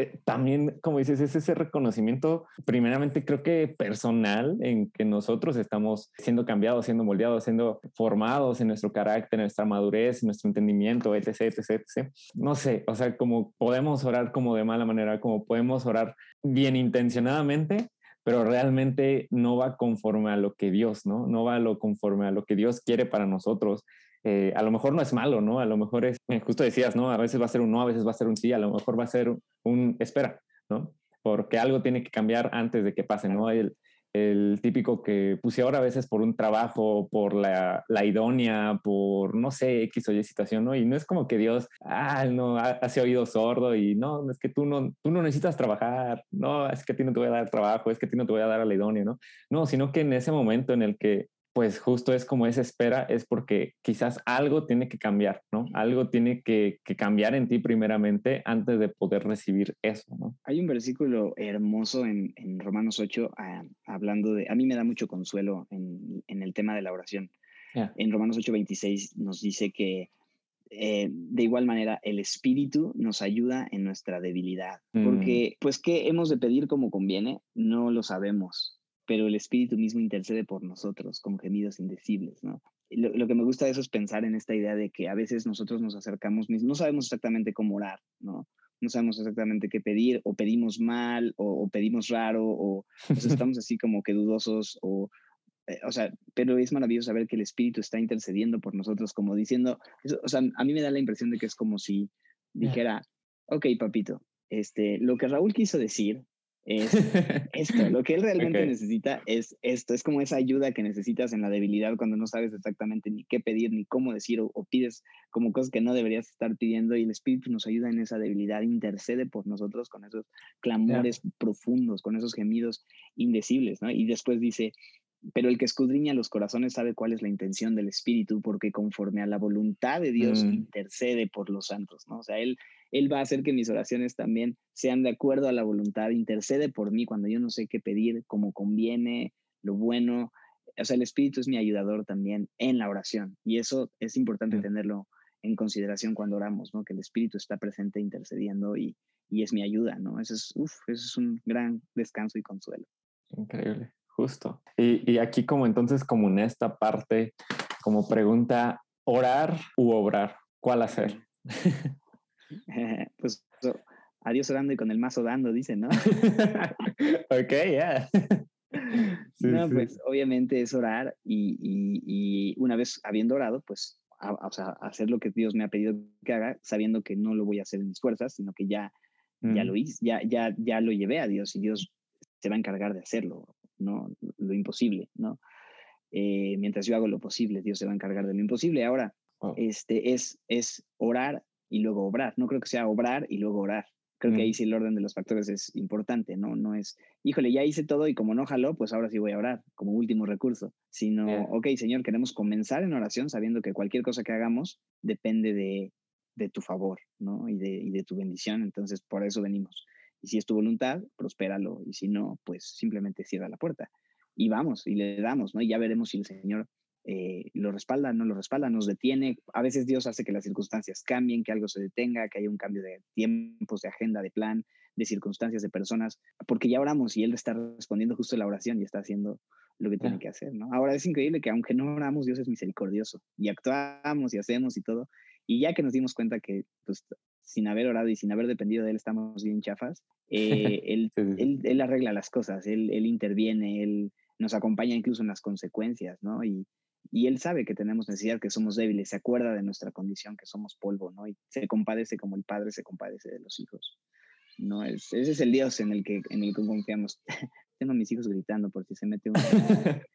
eh, también, como dices, es ese reconocimiento, primeramente creo que personal, en que nosotros estamos siendo cambiados, siendo moldeados, siendo formados en nuestro carácter, en nuestra madurez, en nuestro entendimiento, etc., etc., etc. No sé, o sea, como podemos orar como de mala manera, como podemos orar bien intencionadamente, pero realmente no va conforme a lo que Dios, ¿no? No va lo conforme a lo que Dios quiere para nosotros. Eh, a lo mejor no es malo, ¿no? A lo mejor es, eh, justo decías, ¿no? A veces va a ser un no, a veces va a ser un sí, a lo mejor va a ser un espera, ¿no? Porque algo tiene que cambiar antes de que pase, ¿no? El, el típico que puse ahora a veces por un trabajo, por la, la, idónea, por no sé, X o Y situación, ¿no? Y no es como que Dios, ah, no, hace oído sordo y no, es que tú no, tú no necesitas trabajar, no, es que a ti no te voy a dar trabajo, es que a ti no te voy a dar a la idónea, ¿no? No, sino que en ese momento en el que pues justo es como esa espera, es porque quizás algo tiene que cambiar, ¿no? Algo tiene que, cambiar en ti primeramente antes de poder recibir eso, ¿no? Hay un versículo hermoso en, Romanos 8 ah, hablando de, a mí me da mucho consuelo en, el tema de la oración. En Romanos 8, 26 nos dice que eh, de igual manera, el Espíritu nos ayuda en nuestra debilidad, Mm. porque pues qué hemos de pedir como conviene, no lo sabemos, pero el Espíritu mismo intercede por nosotros con gemidos indecibles, ¿no? Lo, lo que me gusta de eso es pensar en esta idea de que a veces nosotros nos acercamos, no sabemos exactamente cómo orar, ¿no? No sabemos exactamente qué pedir, o pedimos mal, o, o pedimos raro, o, o sea, estamos así como que dudosos, o, eh, o sea, pero es maravilloso saber que el Espíritu está intercediendo por nosotros, como diciendo, o sea, a mí me da la impresión de que es como si dijera, ok, papito, este, lo que Raúl quiso decir es esto, lo que él realmente necesita es esto, es como esa ayuda que necesitas en la debilidad cuando no sabes exactamente ni qué pedir, ni cómo decir, o, o pides como cosas que no deberías estar pidiendo, y el Espíritu nos ayuda en esa debilidad, intercede por nosotros con esos clamores profundos, con esos gemidos indecibles, ¿no? Y después dice, pero el que escudriña los corazones sabe cuál es la intención del Espíritu, porque conforme a la voluntad de Dios Mm. intercede por los santos, ¿no? O sea, él, él va a hacer que mis oraciones también sean de acuerdo a la voluntad, intercede por mí cuando yo no sé qué pedir, como conviene, lo bueno. O sea, el Espíritu es mi ayudador también en la oración, y eso es importante Mm. tenerlo en consideración cuando oramos, ¿no? Que el Espíritu está presente intercediendo y, y es mi ayuda, ¿no? Eso es, uf, eso es un gran descanso y consuelo. Increíble, justo. Y, y aquí como entonces, como en esta parte, como pregunta, orar u obrar, ¿cuál hacer? pues adiós orando y con el mazo dando, dicen, ¿no? ok, ya. Sí, no, sí. pues obviamente es orar y, y- y una vez habiendo orado, pues a- o sea, hacer lo que Dios me ha pedido que haga, sabiendo que no lo voy a hacer en mis fuerzas, sino que ya, ya Mm, lo hice, ya, ya, ya lo llevé a Dios y Dios se va a encargar de hacerlo, no lo imposible, ¿no? Eh, mientras yo hago lo posible, Dios se va a encargar de lo imposible. Ahora, este, es, es orar y luego obrar. No creo que sea obrar y luego orar. Creo que Mm. ahí sí el orden de los factores es importante, ¿no? No es, híjole, ya hice todo y como no jaló, pues ahora sí voy a orar como último recurso. Sino, Yeah. ok, Señor, queremos comenzar en oración sabiendo que cualquier cosa que hagamos depende de, de tu favor, ¿no? Y de, y de tu bendición. Entonces, por eso venimos. Y si es tu voluntad, prospéralo. Y si no, pues simplemente cierra la puerta. Y vamos, y le damos, ¿no? Y ya veremos si el Señor eh, lo respalda, no lo respalda, nos detiene. A veces Dios hace que las circunstancias cambien, que algo se detenga, que haya un cambio de tiempos, de agenda, de plan, de circunstancias, de personas, porque ya oramos y Él está respondiendo justo la oración y está haciendo lo que tiene que hacer, ¿no? Ahora es increíble que aunque no oramos, Dios es misericordioso y actuamos y hacemos y todo. Y ya que nos dimos cuenta que, pues, sin haber orado y sin haber dependido de Él, estamos bien chafas, eh, él, sí. él, él arregla las cosas, él, él interviene, Él nos acompaña incluso en las consecuencias, ¿no? Y, y Él sabe que tenemos necesidad, que somos débiles, se acuerda de nuestra condición, que somos polvo, ¿no? Y se compadece como el Padre se compadece de los hijos. No, es, ese es el Dios en el que, en el que confiamos. Tengo a mis hijos gritando por si se mete uno.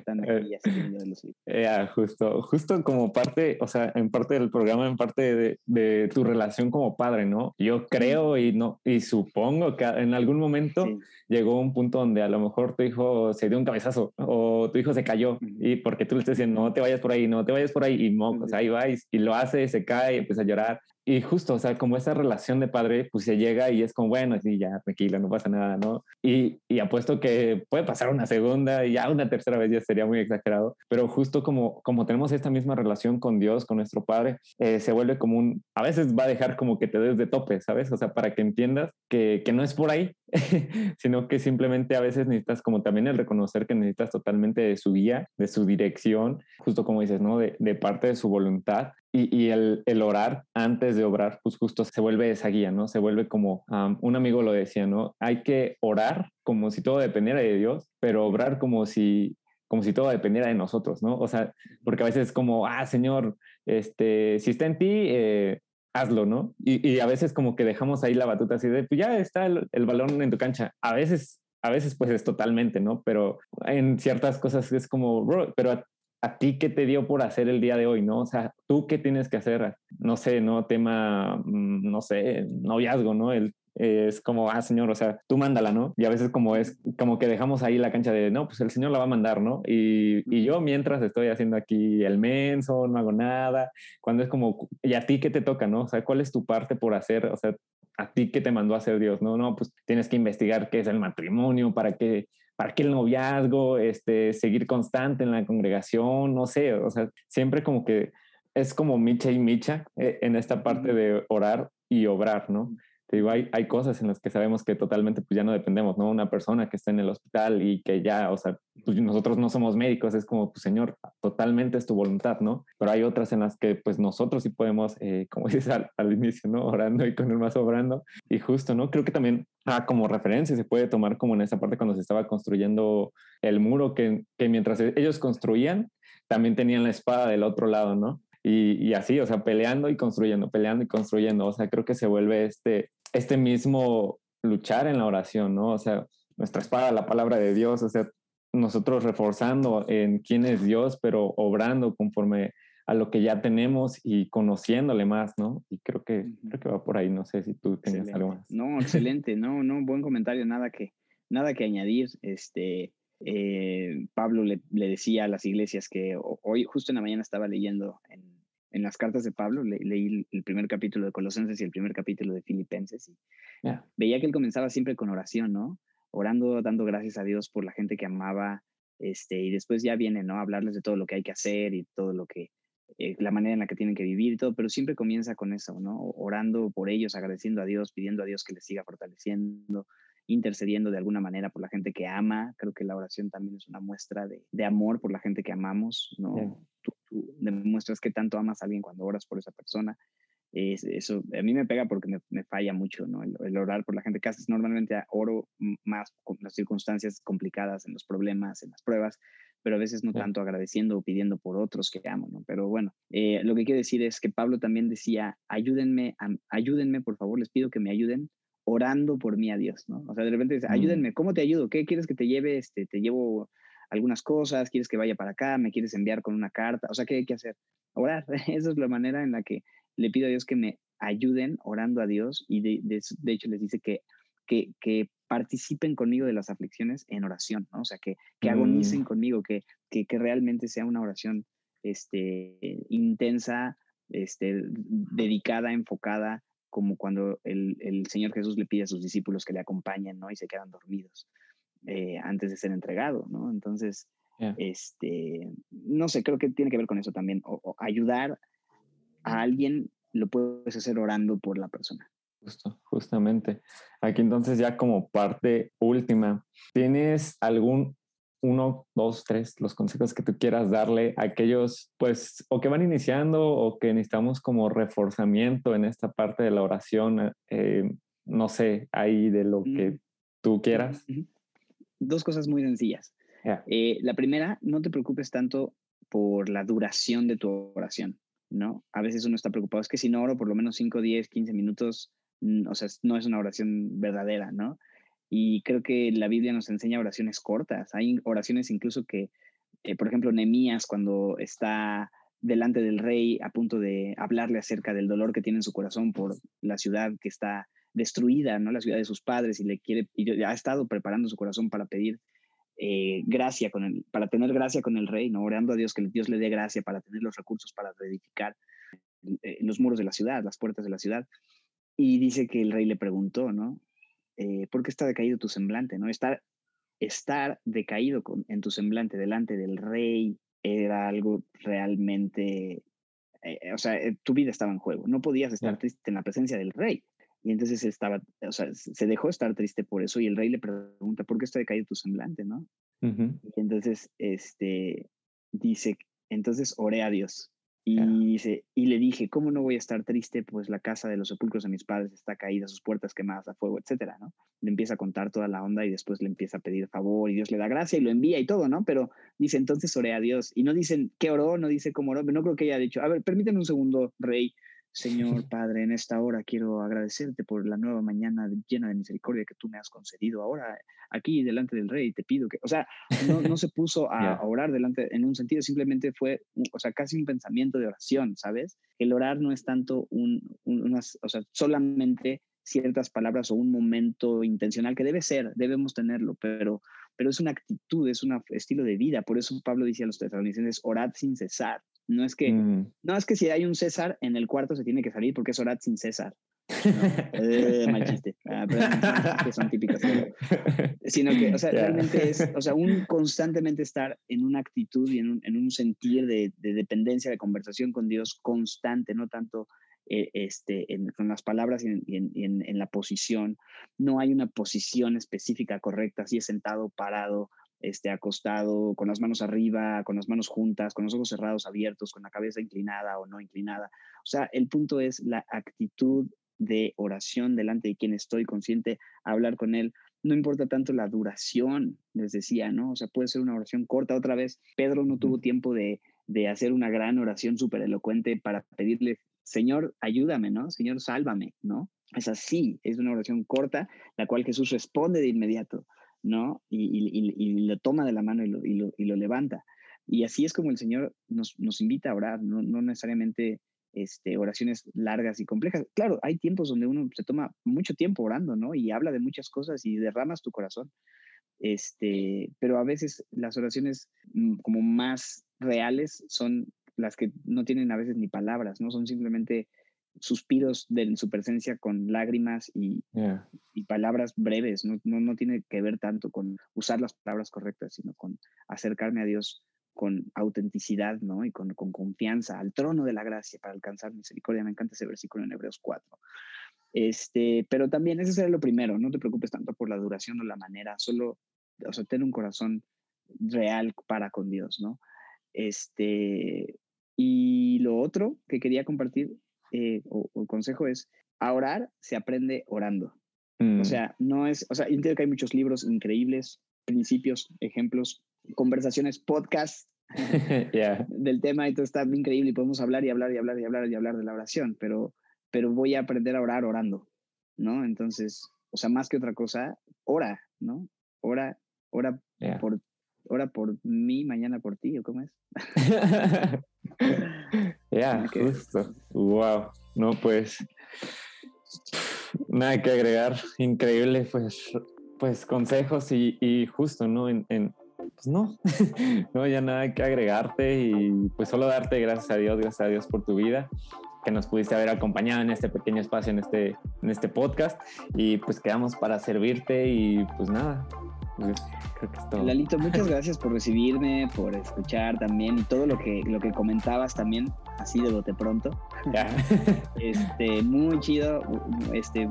Están aquí ya se de los hijos. Ya, justo, justo como parte, o sea, en parte del programa, en parte de, de tu relación como padre, ¿no? Yo creo y no, y supongo que en algún momento Sí. llegó un punto donde a lo mejor tu hijo se dio un cabezazo o tu hijo se cayó Ujú. y porque tú le estás diciendo no te vayas por ahí, no te vayas por ahí y mo, o Ujú. sea, ahí va y, y lo hace, se cae, empieza a llorar y justo, o sea, como esa relación de padre, pues se llega y es como, bueno, sí, ya, tranquila, no pasa nada, ¿no? Y, y apuesto que puede pasar una segunda y ya una tercera vez ya sería muy exagerado, pero justo como, como tenemos esta misma relación con Dios, con nuestro Padre, eh, se vuelve como un, a veces va a dejar como que te des de tope, ¿sabes? O sea, para que entiendas que, que no es por ahí, sino que simplemente a veces necesitas como también el reconocer que necesitas totalmente de su guía, de su dirección, justo como dices, ¿no? De, de parte de su voluntad y, y el, el, orar antes de obrar, pues justo se vuelve esa guía, ¿no? Se vuelve como un amigo lo decía, ¿no? Hay que orar como si todo dependiera de Dios, pero obrar como si como si todo dependiera de nosotros, ¿no? O sea, porque a veces es como, ah, Señor, este, si está en ti, eh, hazlo, ¿no? Y, a veces como que dejamos ahí la batuta así de, pues ya está el, balón en tu cancha. A veces, a veces pues es totalmente, ¿no? Pero en ciertas cosas es como, bro, pero a, a, ti qué te dio por hacer el día de hoy, ¿no? O sea, tú qué tienes que hacer, no sé, ¿no? Tema, mm, no sé, noviazgo, ¿no? El, es como, ah, señor, o sea, tú mándala, ¿no? Y a veces como es, como que dejamos ahí la cancha de, no, pues el señor la va a mandar, ¿no? Y, y yo mientras estoy haciendo aquí el menso, no hago nada, cuando es como, ¿y a ti qué te toca, no? O sea, ¿cuál es tu parte por hacer? O sea, ¿a ti qué te mandó a hacer Dios? No, no, pues tienes que investigar qué es el matrimonio, para qué, para qué el noviazgo, este, seguir constante en la congregación, no sé, o sea, siempre como que es como micha y micha eh, en esta parte de orar y obrar, ¿no? Te digo, hay, hay cosas en las que sabemos que totalmente pues ya no dependemos, ¿no? Una persona que está en el hospital y que ya, o sea, pues nosotros no somos médicos, es como, pues Señor, totalmente es tu voluntad, ¿no? Pero hay otras en las que pues nosotros sí podemos, eh, como dices al, al, inicio, ¿no? Orando y con el más obrando. Y justo, ¿no? Creo que también ah, como referencia se puede tomar como en esa parte cuando se estaba construyendo el muro, que, que mientras ellos construían, también tenían la espada del otro lado, ¿no? Y, y, así, o sea, peleando y construyendo, peleando y construyendo. O sea, creo que se vuelve este, este mismo luchar en la oración, ¿no? O sea, nuestra espada, la palabra de Dios, o sea, nosotros reforzando en quién es Dios, pero obrando conforme a lo que ya tenemos y conociéndole más, ¿no? Y creo que, creo que va por ahí, no sé si tú tenías algo más. No, excelente, no, no, buen comentario, nada que, nada que añadir. Este, eh, Pablo le, le, decía a las iglesias que hoy, justo en la mañana estaba leyendo en, en las cartas de Pablo, le, leí el primer capítulo de Colosenses y el primer capítulo de Filipenses y veía que él comenzaba siempre con oración, ¿no? Orando, dando gracias a Dios por la gente que amaba, este, y después ya viene, ¿no? Hablarles de todo lo que hay que hacer y todo lo que, eh, la manera en la que tienen que vivir y todo, pero siempre comienza con eso, ¿no? Orando por ellos, agradeciendo a Dios, pidiendo a Dios que les siga fortaleciendo, intercediendo de alguna manera por la gente que ama. Creo que la oración también es una muestra de, de amor por la gente que amamos, ¿no? Tú, tú, demuestras que tanto amas a alguien cuando oras por esa persona. Es, eso a mí me pega porque me, me falla mucho, ¿no? El, el, orar por la gente haces. Normalmente oro más con las circunstancias complicadas, en los problemas, en las pruebas, pero a veces no tanto agradeciendo o pidiendo por otros que amo, ¿no? Pero bueno, eh, lo que quiero decir es que Pablo también decía, ayúdenme, ayúdenme, por favor, les pido que me ayuden orando por mí a Dios, ¿no? O sea, de repente dice, ayúdenme, ¿cómo te ayudo? ¿Qué quieres que te lleve? Este, te llevo algunas cosas, quieres que vaya para acá, me quieres enviar con una carta, o sea, ¿qué hay que hacer? Orar, esa es la manera en la que le pido a Dios que me ayuden orando a Dios y de, de, de hecho les dice que, que, que, participen conmigo de las aflicciones en oración, ¿no? O sea, que, que agonicen mm. conmigo, que, que, que, realmente sea una oración este, intensa, este, dedicada, enfocada, como cuando el, el, Señor Jesús le pide a sus discípulos que le acompañen, ¿no? Y se quedan dormidos eh, antes de ser entregado, ¿no? Entonces, yeah. este, no sé, creo que tiene que ver con eso también. O, o ayudar a alguien lo puedes hacer orando por la persona. Justo, justamente. Aquí entonces ya como parte última, ¿tienes algún uno, dos, tres, los consejos que tú quieras darle a aquellos, pues, o que van iniciando o que necesitamos como reforzamiento en esta parte de la oración, eh, no sé, ahí de lo que mm. tú quieras? Dos cosas muy sencillas. Yeah. Eh, la primera, no te preocupes tanto por la duración de tu oración, ¿no? A veces uno está preocupado, es que si no oro por lo menos 5, 10, 15 minutos, o sea, no es una oración verdadera, ¿no? Y creo que la Biblia nos enseña oraciones cortas. Hay oraciones incluso que, eh, por ejemplo, Nemías cuando está delante del rey a punto de hablarle acerca del dolor que tiene en su corazón por la ciudad que está destruida, ¿no? La ciudad de sus padres y le quiere y ha estado preparando su corazón para pedir eh, gracia con el, para tener gracia con el rey, ¿no? Orando a Dios que Dios le dé gracia para tener los recursos para reedificar eh, los muros de la ciudad, las puertas de la ciudad. Y dice que el rey le preguntó, ¿no? Eh, ¿por qué está decaído tu semblante? ¿no? Estar, estar decaído con, en tu semblante delante del rey era algo realmente, eh, o sea, eh, tu vida estaba en juego, no podías estar triste en la presencia del rey. Y entonces estaba, o sea, se dejó estar triste por eso y el rey le pregunta, ¿por qué está decaído tu semblante? ¿no? Uh -huh. Y entonces, este, dice, entonces oré a Dios y, y le dije, ¿cómo no voy a estar triste? Pues la casa de los sepulcros de mis padres está caída, sus puertas quemadas a fuego, etcétera, ¿no? Le empieza a contar toda la onda y después le empieza a pedir favor y Dios le da gracia y lo envía y todo, ¿no? Pero dice, entonces oré a Dios. Y no dicen qué oró, no dice cómo oró, no creo que haya dicho, a ver, permíteme un segundo, rey. Señor Padre, en esta hora quiero agradecerte por la nueva mañana llena de misericordia que tú me has concedido. Ahora, aquí delante del Rey, te pido que, o sea, no, no se puso a, yeah. orar delante en un sentido, simplemente fue, o sea, casi un pensamiento de oración, ¿sabes? El orar no es tanto un, un unas, o sea, solamente ciertas palabras o un momento intencional que debe ser, debemos tenerlo, pero, pero es una actitud, es un estilo de vida. Por eso Pablo dice a los tesalonicenses, orad sin cesar. No es que, mm. no es que si hay un César en el cuarto se tiene que salir porque es orad sin César. Eh, mal chiste. Ah, que son típicos. Sino que, o sea, realmente es, o sea, un constantemente estar en una actitud y en un, en un sentir de, de, dependencia, de conversación con Dios constante, no tanto eh, este, con las palabras y, en, en, en, la posición. No hay una posición específica correcta, si es sentado, parado, este, acostado, con las manos arriba, con las manos juntas, con los ojos cerrados, abiertos, con la cabeza inclinada o no inclinada. O sea, el punto es la actitud de oración delante de quien estoy consciente, hablar con él. No importa tanto la duración, les decía, ¿no? O sea, puede ser una oración corta. Otra vez, Pedro no tuvo tiempo de, de hacer una gran oración súper elocuente para pedirle, Señor, ayúdame, ¿no? Señor, sálvame, ¿no? Es así, es una oración corta, la cual Jesús responde de inmediato. ¿No? Y, lo toma de la mano y lo, levanta. Y así es como el Señor nos, invita a orar, no, necesariamente este, oraciones largas y complejas. Claro, hay tiempos donde uno se toma mucho tiempo orando, ¿no? Y habla de muchas cosas y derramas tu corazón. Este, pero a veces las oraciones mm, como más reales son las que no tienen a veces ni palabras, ¿no? Son simplemente suspiros de su presencia con lágrimas y, y palabras breves. No, no, no, tiene que ver tanto con usar las palabras correctas, sino con acercarme a Dios con autenticidad ¿no? y con, con confianza al trono de la gracia para alcanzar misericordia. Me encanta ese versículo en Hebreos 4. Este, pero también ese será lo primero, no te preocupes tanto por la duración o la manera, solo, o sea, ten un corazón real para con Dios, ¿no? Este, y lo otro que quería compartir eh, o, el consejo es, a orar se aprende orando. O mm. sea, no es, o sea, entiendo que hay muchos libros increíbles, principios, ejemplos, conversaciones, podcasts del tema y todo está increíble y podemos hablar y hablar y hablar y hablar y hablar de la oración, pero, pero voy a aprender a orar orando, ¿no? Entonces, o sea, más que otra cosa, ora, ¿no? Ora, ora por ora por mí, mañana por ti, ¿o cómo es? Ya, justo. Wow. No, pues nada que agregar. Increíble, pues, pues consejos y, justo, ¿no? Pues no, no, ya nada que agregarte y pues solo darte gracias a Dios, gracias a Dios por tu vida que nos pudiste haber acompañado en este pequeño espacio, en este, en este podcast y pues quedamos para servirte y pues nada, pues, Lalito, muchas gracias por recibirme, por escuchar también y todo lo que, lo que comentabas también, así de bote pronto. este, muy chido, este,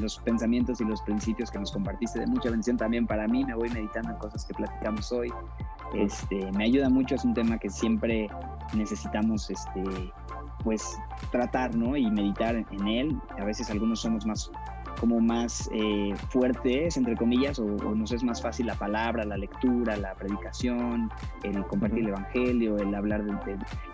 los pensamientos y los principios que nos compartiste, de mucha bendición también para mí. Me voy meditando en cosas que platicamos hoy. Este, me ayuda mucho, es un tema que siempre necesitamos este, pues tratar, ¿no? Y meditar en él. A veces algunos somos más como más eh, fuertes, entre comillas, o, nos es más fácil la palabra, la lectura, la predicación, el compartir el evangelio, el hablar del...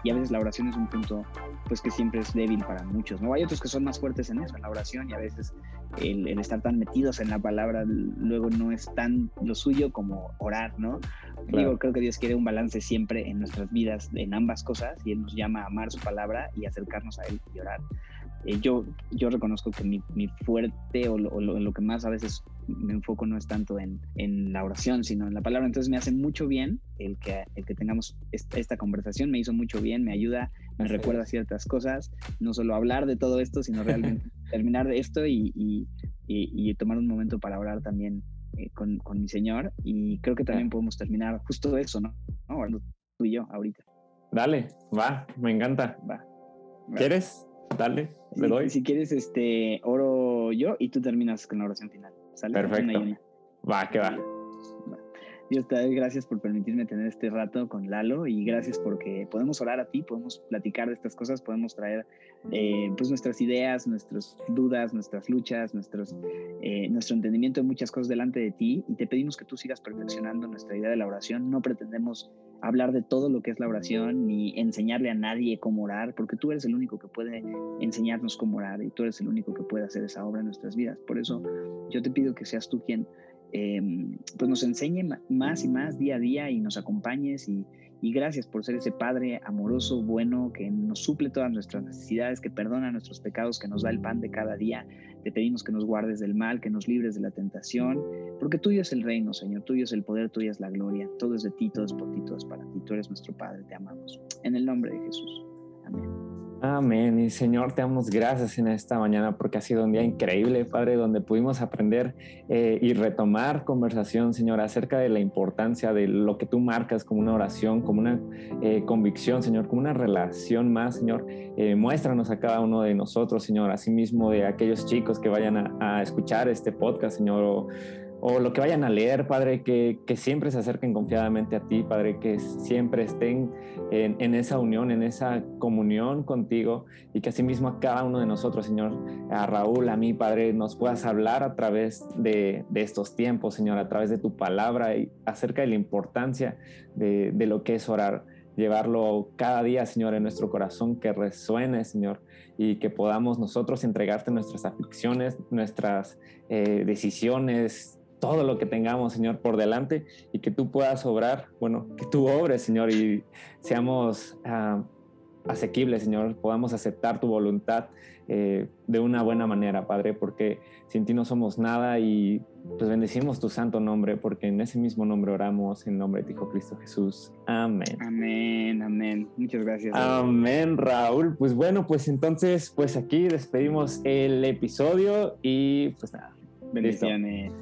y a veces la oración es un punto pues que siempre es débil para muchos, ¿no? Hay otros que son más fuertes en eso, en la oración, y a veces el, estar tan metidos en la palabra luego no es tan lo suyo como orar, ¿no? Digo, creo que Dios quiere un balance siempre en nuestras vidas, en ambas cosas, y Él nos llama a amar su palabra y acercarnos a Él y orar. Eh, yo, yo reconozco que mi, mi fuerte o, lo, lo, que más a veces me enfoco no es tanto en, en, la oración, sino en la palabra. Entonces me hace mucho bien el que, el que tengamos esta, conversación, me hizo mucho bien, me ayuda, me recuerda ciertas cosas, no solo hablar de todo esto, sino realmente terminar de esto y, y, y, tomar un momento para orar también eh, con, con, mi Señor. Y creo que también podemos terminar justo eso, ¿no? ¿No? Tú y yo ahorita. Dale, va, me encanta. Va. ¿Quieres? Dale, le doy. Si quieres, este, oro yo y tú terminas con la oración final. Perfecto. Va, que va. Dios te doy gracias por permitirme tener este rato con Lalo y gracias porque podemos orar a ti, podemos platicar de estas cosas, podemos traer eh, pues nuestras ideas, nuestras dudas, nuestras luchas, nuestros, eh, nuestro entendimiento de muchas cosas delante de ti y te pedimos que tú sigas perfeccionando nuestra idea de la oración. No pretendemos hablar de todo lo que es la oración ni enseñarle a nadie cómo orar, porque tú eres el único que puede enseñarnos cómo orar y tú eres el único que puede hacer esa obra en nuestras vidas. Por eso yo te pido que seas tú quien Em, pues nos enseñe más y más día a día y nos acompañes y, gracias por ser ese Padre amoroso, bueno, que nos suple todas nuestras necesidades, que perdona nuestros pecados, que nos da el pan de cada día. Te pedimos que nos guardes del mal, que nos libres de la tentación, porque tuyo es el reino, Señor, tuyo es el poder, tuya es la gloria, todo es de ti, todo es por ti, todo es para ti, tú eres nuestro Padre, te amamos. En el nombre de Jesús. Amén. Amén. Y Señor, te damos gracias en esta mañana porque ha sido un día increíble, Padre, donde pudimos aprender eh, y retomar conversación, Señor, acerca de la importancia de lo que tú marcas como una oración, como una eh, convicción, Señor, como una relación más, Señor. Eh, muéstranos a cada uno de nosotros, Señor, asimismo de aquellos chicos que vayan a, escuchar este podcast, Señor lo que vayan a leer, Padre, que, que, siempre se acerquen confiadamente a ti, Padre, que siempre estén en, en, esa unión, en esa comunión contigo y que asimismo a cada uno de nosotros, Señor, a Raúl, a mí, Padre, nos puedas hablar a través de, de estos tiempos, Señor, a través de tu palabra y acerca de la importancia de, de lo que es orar llevarlo cada día, Señor, en nuestro corazón, que resuene, Señor, y que podamos nosotros entregarte nuestras aflicciones, nuestras eh, decisiones, todo lo que tengamos, Señor, por delante y que tú puedas obrar, bueno, que tú obres, Señor, y seamos uh, asequibles, Señor, podamos aceptar tu voluntad eh, de una buena manera, Padre, porque sin ti no somos nada y pues bendecimos tu santo nombre, porque en ese mismo nombre oramos, en nombre de tu Hijo Cristo Jesús. Amén. Amén, amén. Muchas gracias. Amén, Raúl. Pues bueno, pues entonces, pues aquí despedimos el episodio y pues nada. Bendiciones.